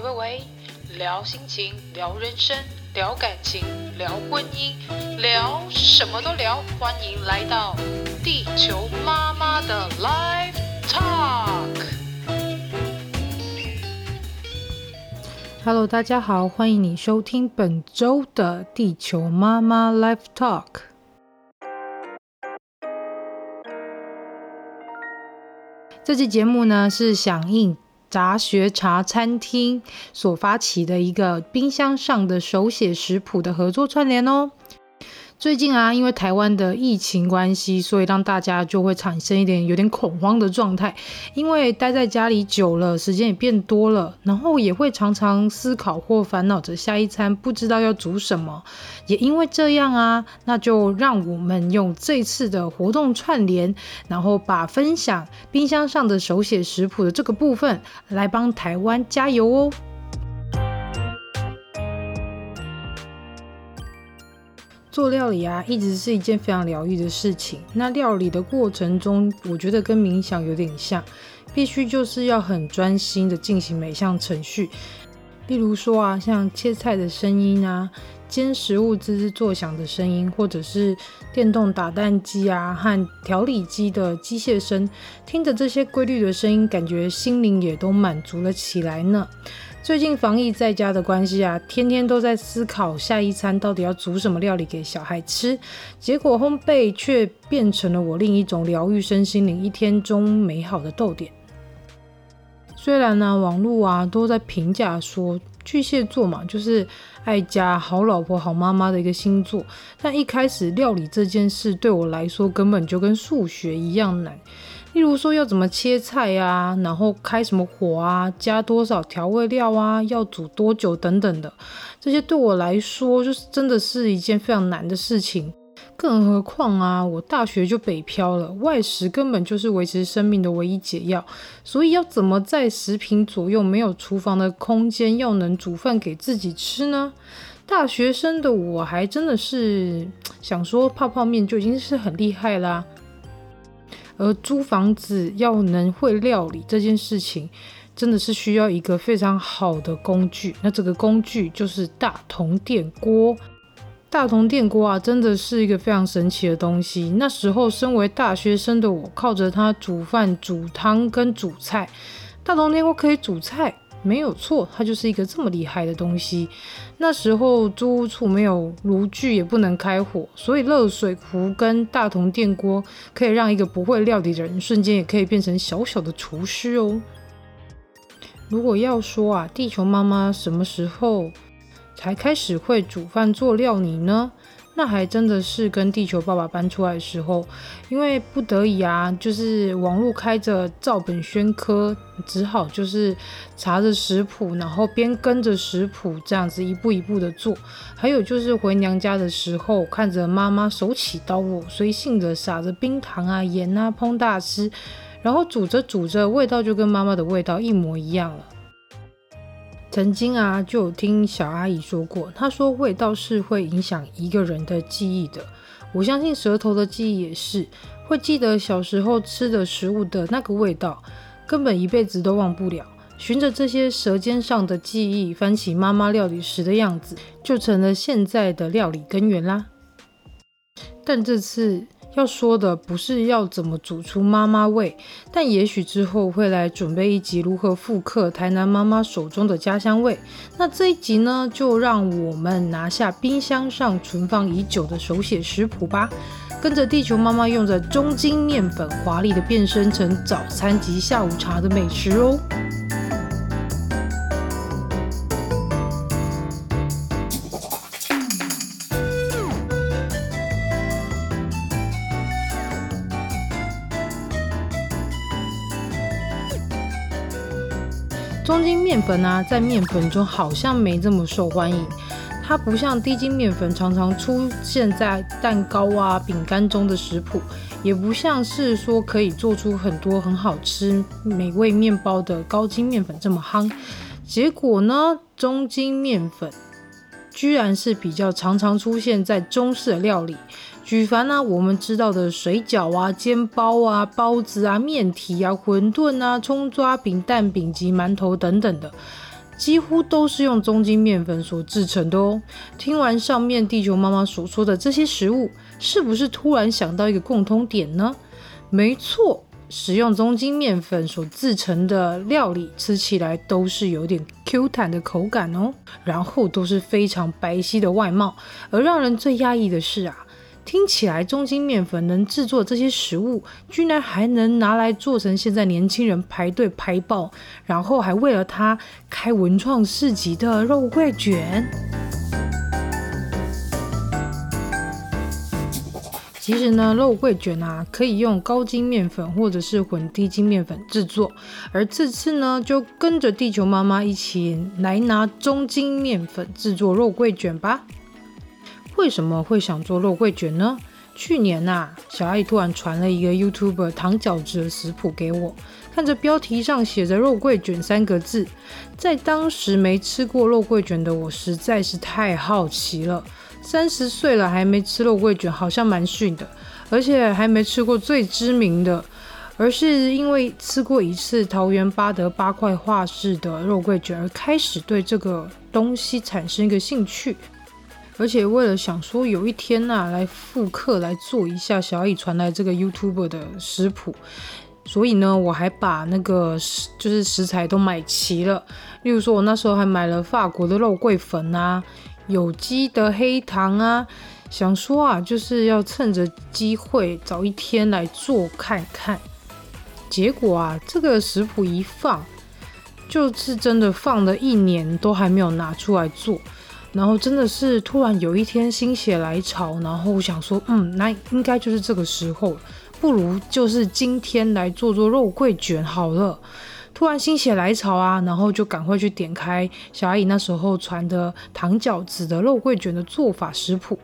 喂喂喂，聊心情，聊人生，聊感情，聊婚姻，聊什么都聊。欢迎来到地球妈妈的 Live Talk。Hello，大家好，欢迎你收听本周的地球妈妈 Live Talk。这期节目呢，是响应杂学茶餐厅所发起的一个冰箱上的手写食谱的合作串联哦。最近啊，因为台湾的疫情关系，所以让大家就会产生一点有点恐慌的状态。因为待在家里久了，时间也变多了，然后也会常常思考或烦恼着下一餐不知道要煮什么。也因为这样啊，那就让我们用这次的活动串联，然后把分享冰箱上的手写食谱的这个部分来帮台湾加油哦。做料理啊，一直是一件非常疗愈的事情。那料理的过程中，我觉得跟冥想有点像，必须就是要很专心的进行每项程序。例如说啊，像切菜的声音啊，煎食物滋滋作响的声音，或者是电动打蛋机啊和调理机的机械声，听着这些规律的声音，感觉心灵也都满足了起来呢。最近防疫在家的关系啊，天天都在思考下一餐到底要煮什么料理给小孩吃，结果烘焙却变成了我另一种疗愈身心灵一天中美好的逗点。虽然呢，网络啊都在评价说巨蟹座嘛，就是爱家、好老婆、好妈妈的一个星座，但一开始料理这件事对我来说根本就跟数学一样难。例如说要怎么切菜啊，然后开什么火啊，加多少调味料啊，要煮多久等等的，这些对我来说就是真的是一件非常难的事情。更何况啊，我大学就北漂了，外食根本就是维持生命的唯一解药。所以要怎么在十平左右没有厨房的空间，要能煮饭给自己吃呢？大学生的我还真的是想说泡泡面就已经是很厉害啦。而租房子要能会料理这件事情，真的是需要一个非常好的工具。那这个工具就是大同电锅。大同电锅啊，真的是一个非常神奇的东西。那时候身为大学生的我，靠着它煮饭、煮汤跟煮菜。大同电锅可以煮菜。没有错，它就是一个这么厉害的东西。那时候租屋处没有炉具，也不能开火，所以热水壶跟大同电锅可以让一个不会料理的人瞬间也可以变成小小的厨师哦。如果要说啊，地球妈妈什么时候才开始会煮饭做料理呢？那还真的是跟地球爸爸搬出来的时候，因为不得已啊，就是网络开着照本宣科，只好就是查着食谱，然后边跟着食谱这样子一步一步的做。还有就是回娘家的时候，看着妈妈手起刀落，随性的撒着冰糖啊、盐啊，烹大师，然后煮着煮着，味道就跟妈妈的味道一模一样了。曾经啊，就有听小阿姨说过，她说味道是会影响一个人的记忆的。我相信舌头的记忆也是，会记得小时候吃的食物的那个味道，根本一辈子都忘不了。循着这些舌尖上的记忆，翻起妈妈料理时的样子，就成了现在的料理根源啦。但这次。要说的不是要怎么煮出妈妈味，但也许之后会来准备一集如何复刻台南妈妈手中的家乡味。那这一集呢，就让我们拿下冰箱上存放已久的手写食谱吧，跟着地球妈妈用着中筋面粉华丽的变身成早餐及下午茶的美食哦。中筋面粉啊，在面粉中好像没这么受欢迎。它不像低筋面粉常常出现在蛋糕啊、饼干中的食谱，也不像是说可以做出很多很好吃美味面包的高筋面粉这么夯。结果呢，中筋面粉居然是比较常常出现在中式的料理。举凡呢、我们知道的水饺啊、煎包啊、包子啊、面体啊、馄饨啊、葱抓饼、蛋饼及馒头等等的，几乎都是用中筋面粉所制成的哦。听完上面地球妈妈所说的这些食物，是不是突然想到一个共通点呢？没错。使用中筋面粉所制成的料理，吃起来都是有点 Q 弹的口感哦，然后都是非常白皙的外貌。而让人最讶异的是啊，听起来中筋面粉能制作这些食物，居然还能拿来做成现在年轻人排队排爆，然后还为了它开文创市集的肉桂卷。其实呢，肉桂卷啊，可以用高筋面粉或者是混低筋面粉制作。而这次呢，就跟着地球妈妈一起来拿中筋面粉制作肉桂卷吧。为什么会想做肉桂卷呢？去年呐、啊，小阿姨突然传了一个 YouTuber 糖饺子的食谱给我，看着标题上写着“肉桂卷”三个字，在当时没吃过肉桂卷的我，实在是太好奇了。三十岁了还没吃肉桂卷，好像蛮逊的，而且还没吃过最知名的，而是因为吃过一次桃园八德八块画室的肉桂卷，而开始对这个东西产生一个兴趣。而且为了想说有一天呐、来复刻来做一下小乙传来这个 YouTuber 的食谱，所以呢，我还把那个食就是食材都买齐了。例如说，我那时候还买了法国的肉桂粉啊。有机的黑糖啊，想说啊，就是要趁着机会早一天来做看看。结果啊，这个食谱一放，就是真的放了一年都还没有拿出来做。然后真的是突然有一天心血来潮，然后想说，嗯，那应该就是这个时候，不如就是今天来做做肉桂卷好了。突然心血来潮啊，然后就赶快去点开小阿姨那时候传的糖饺子的肉桂卷的做法食谱。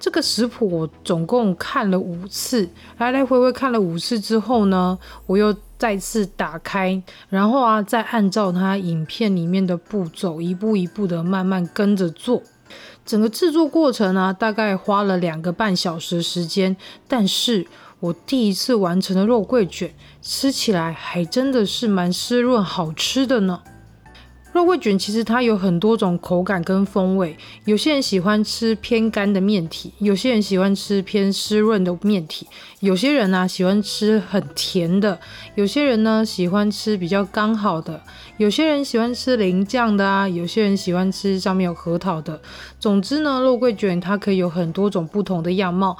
这个食谱我总共看了五次，来来回回看了五次之后呢，我又再次打开，然后啊，再按照它影片里面的步骤，一步一步的慢慢跟着做。整个制作过程啊，大概花了两个半小时时间，但是。我第一次完成的肉桂卷，吃起来还真的是蛮湿润好吃的呢。肉桂卷其实它有很多种口感跟风味，有些人喜欢吃偏干的面体，有些人喜欢吃偏湿润的面体，有些人呢、喜欢吃很甜的，有些人呢喜欢吃比较刚好的，有些人喜欢吃淋酱的啊，有些人喜欢吃上面有核桃的。总之呢，肉桂卷它可以有很多种不同的样貌。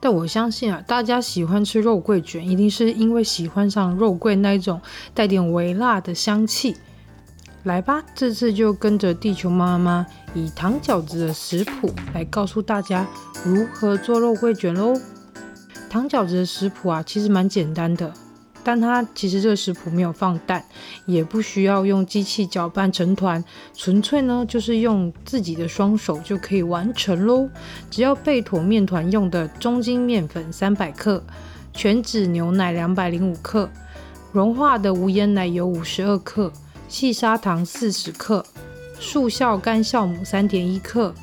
但我相信啊，大家喜欢吃肉桂卷，一定是因为喜欢上肉桂那一种带点微辣的香气。来吧，这次就跟着地球妈妈以糖饺子的食谱来告诉大家如何做肉桂卷喽。糖饺子的食谱啊，其实蛮简单的。但它其实这个食谱没有放蛋，也不需要用机器搅拌成团，纯粹呢就是用自己的双手就可以完成喽。只要备妥面团用的中筋面粉三百克，全脂牛奶两百零五克，融化的无盐奶油五十二克，细砂糖四十克，速效干酵母三点一克，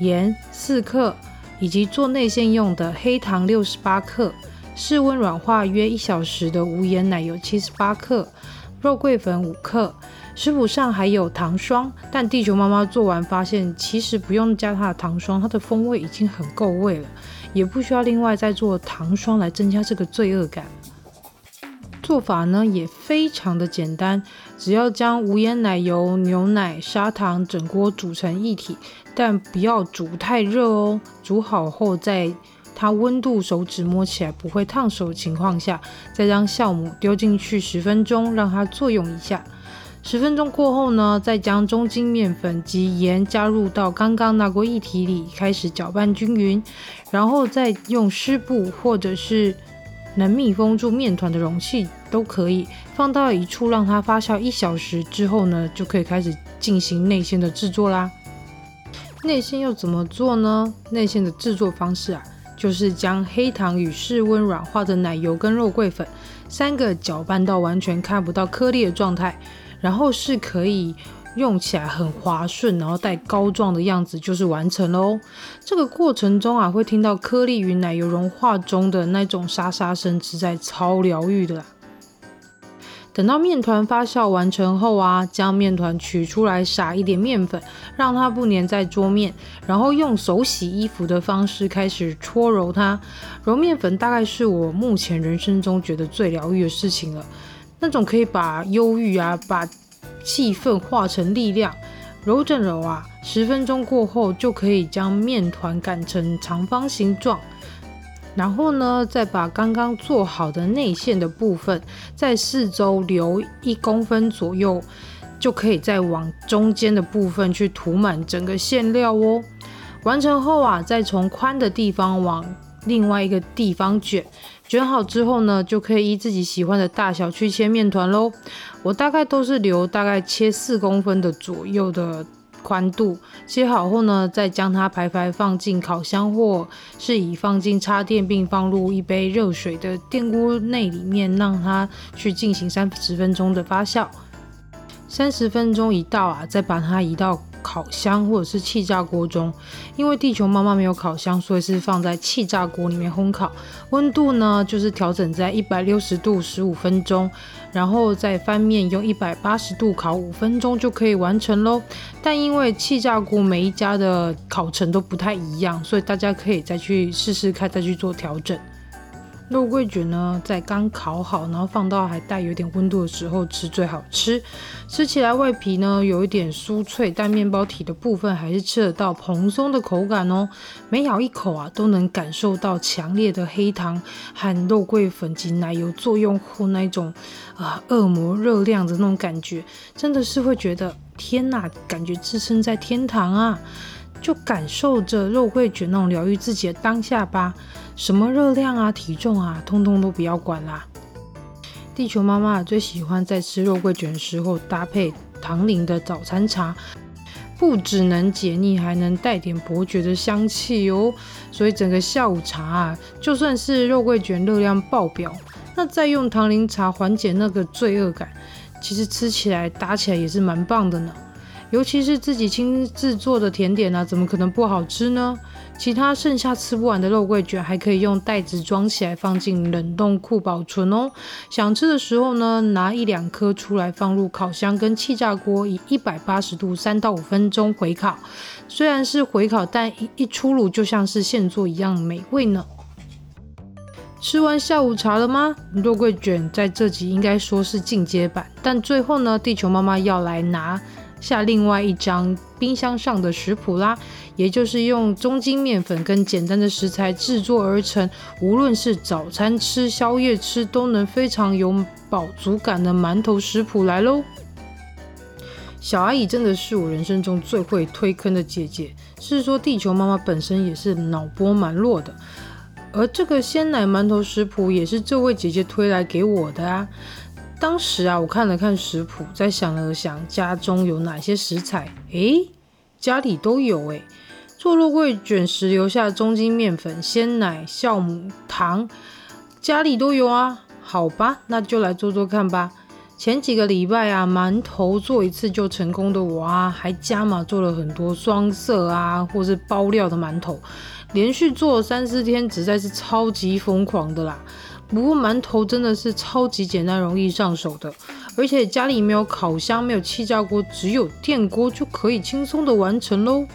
盐四克，以及做内馅用的黑糖六十八克。室温软化约一小时的无盐奶油七十八克，肉桂粉五克。食谱上还有糖霜，但地球妈妈做完发现，其实不用加它的糖霜，它的风味已经很够味了，也不需要另外再做糖霜来增加这个罪恶感。做法呢也非常的简单，只要将无盐奶油、牛奶、砂糖整锅煮成一体，但不要煮太热哦，煮好后再。它温度手指摸起来不会烫手的情况下，再将酵母丢进去十分钟，让它作用一下。十分钟过后呢，再将中筋面粉及盐加入到刚刚那锅液体里，开始搅拌均匀，然后再用湿布或者是能密封住面团的容器都可以，放到一处让它发酵一小时之后呢，就可以开始进行内馅的制作啦。内馅又怎么做呢？内馅的制作方式啊。就是将黑糖与室温软化的奶油跟肉桂粉三个搅拌到完全看不到颗粒的状态，然后是可以用起来很滑顺，然后带膏状的样子，就是完成喽。这个过程中啊，会听到颗粒与奶油融化中的那种沙沙声，实在超疗愈的啦。等到面团发酵完成后啊，将面团取出来，撒一点面粉，让它不粘在桌面，然后用手洗衣服的方式开始搓揉它。揉面粉大概是我目前人生中觉得最疗愈的事情了，那种可以把忧郁啊，把气愤化成力量。揉整揉啊，十分钟过后就可以将面团擀成长方形状。然后呢，再把刚刚做好的内馅的部分，在四周留一公分左右，就可以再往中间的部分去涂满整个馅料哦。完成后啊，再从宽的地方往另外一个地方卷，卷好之后呢，就可以依自己喜欢的大小去切面团喽。我大概都是留大概切四公分的左右的。宽度切好后呢，再将它排排放进烤箱，或是已放进插电并放入一杯热水的电锅内里面，让它去进行三十分钟的发酵。三十分钟一到啊，再把它移到。烤箱或者是气炸锅中，因为地球妈妈没有烤箱，所以是放在气炸锅里面烘烤。温度呢，就是调整在一百六十度十五分钟，然后再翻面用一百八十度烤五分钟就可以完成喽。但因为气炸锅每一家的烤程都不太一样，所以大家可以再去试试看，再去做调整。肉桂卷呢，在刚烤好，然后放到还带有点温度的时候吃最好吃。吃起来外皮呢有一点酥脆，但面包体的部分还是吃得到蓬松的口感哦。每咬一口啊，都能感受到强烈的黑糖和肉桂粉及奶油作用后那种啊恶魔热量的那种感觉，真的是会觉得天哪，感觉置身在天堂啊！就感受着肉桂卷那种疗愈自己的当下吧，什么热量啊、体重啊，通通都不要管啦。地球妈妈最喜欢在吃肉桂卷的时候搭配唐宁的早餐茶，不只能解腻，还能带点伯爵的香气哦。所以整个下午茶啊，就算是肉桂卷热量爆表，那再用唐宁茶缓解那个罪恶感，其实吃起来搭起来也是蛮棒的呢。尤其是自己亲自做的甜点啊，怎么可能不好吃呢？其他剩下吃不完的肉桂卷还可以用袋子装起来，放进冷冻库保存哦。想吃的时候呢，拿一两颗出来放入烤箱跟气炸锅，以一百八十度三到五分钟回烤。虽然是回烤，但一一出炉就像是现做一样美味呢。吃完下午茶了吗？肉桂卷在这集应该说是进阶版，但最后呢，地球妈妈要来拿。下另外一张冰箱上的食谱啦，也就是用中筋面粉跟简单的食材制作而成，无论是早餐吃、宵夜吃，都能非常有饱足感的馒头食谱来喽。小阿姨真的是我人生中最会推坑的姐姐，是说地球妈妈本身也是脑波蛮弱的，而这个鲜奶馒头食谱也是这位姐姐推来给我的啊。当时啊，我看了看食谱，再想了想家中有哪些食材，诶，家里都有诶。做肉桂卷时留下中筋面粉、鲜奶、酵母、糖，家里都有啊。好吧，那就来做做看吧。前几个礼拜啊，馒头做一次就成功的我啊，还加码做了很多双色啊，或是包料的馒头，连续做了三四天，实在是超级疯狂的啦。不过馒头真的是超级简单、容易上手的，而且家里没有烤箱、没有气炸锅，只有电锅就可以轻松的完成喽。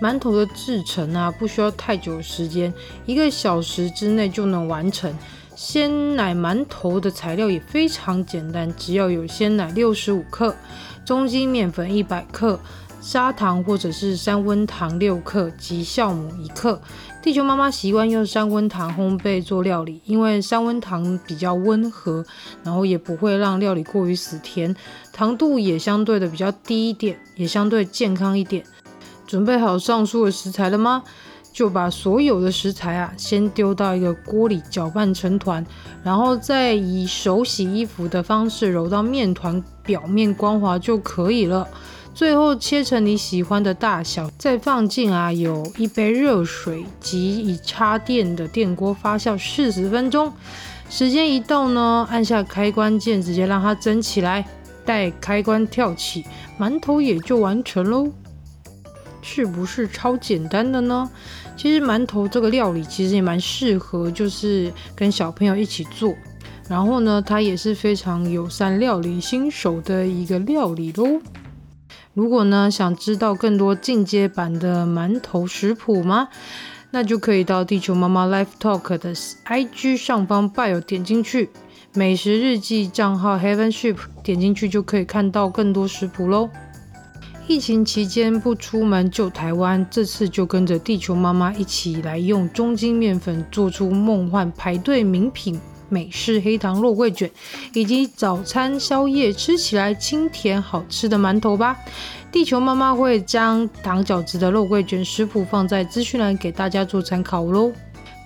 馒头的制成啊，不需要太久时间，一个小时之内就能完成。鲜奶馒头的材料也非常简单，只要有鲜奶六十五克、中筋面粉一百克、砂糖或者是三温糖六克及酵母一克。地球妈妈习惯用三温糖烘焙做料理，因为三温糖比较温和，然后也不会让料理过于死甜，糖度也相对的比较低一点，也相对健康一点。准备好上述的食材了吗？就把所有的食材啊，先丢到一个锅里搅拌成团，然后再以手洗衣服的方式揉到面团表面光滑就可以了。最后切成你喜欢的大小，再放进啊有一杯热水及已插电的电锅发酵四十分钟。时间一到呢，按下开关键，直接让它蒸起来，待开关跳起，馒头也就完成喽。是不是超简单的呢？其实馒头这个料理其实也蛮适合，就是跟小朋友一起做。然后呢，它也是非常友善料理新手的一个料理喽。如果呢想知道更多进阶版的馒头食谱吗？那就可以到地球妈妈 Life Talk 的 IG 上方 bio 点进去，美食日记账号 Heaven Ship 点进去就可以看到更多食谱喽。疫情期间不出门就台湾，这次就跟着地球妈妈一起来用中筋面粉做出梦幻排队名品。美式黑糖肉桂卷，以及早餐宵夜吃起来清甜好吃的馒头吧。地球妈妈会将糖饺子的肉桂卷食谱放在资讯栏给大家做参考喽。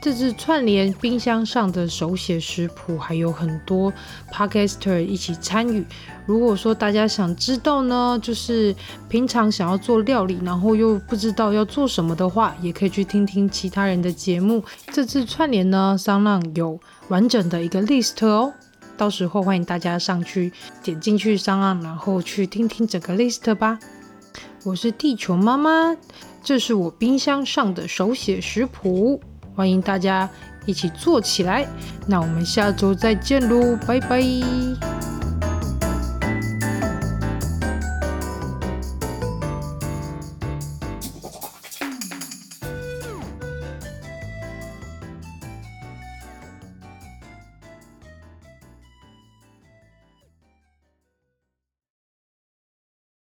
这次串联冰箱上的手写食谱，还有很多 Podcaster 一起参与。如果说大家想知道呢，就是平常想要做料理，然后又不知道要做什么的话，也可以去听听其他人的节目。这次串联呢，SoundOn 有完整的一个 list 哦，到时候欢迎大家上去点进去 SoundOn，然后去听听整个 list 吧。我是地球妈妈，这是我冰箱上的手写食谱。欢迎大家一起做起来，那我们下周再见喽，拜拜。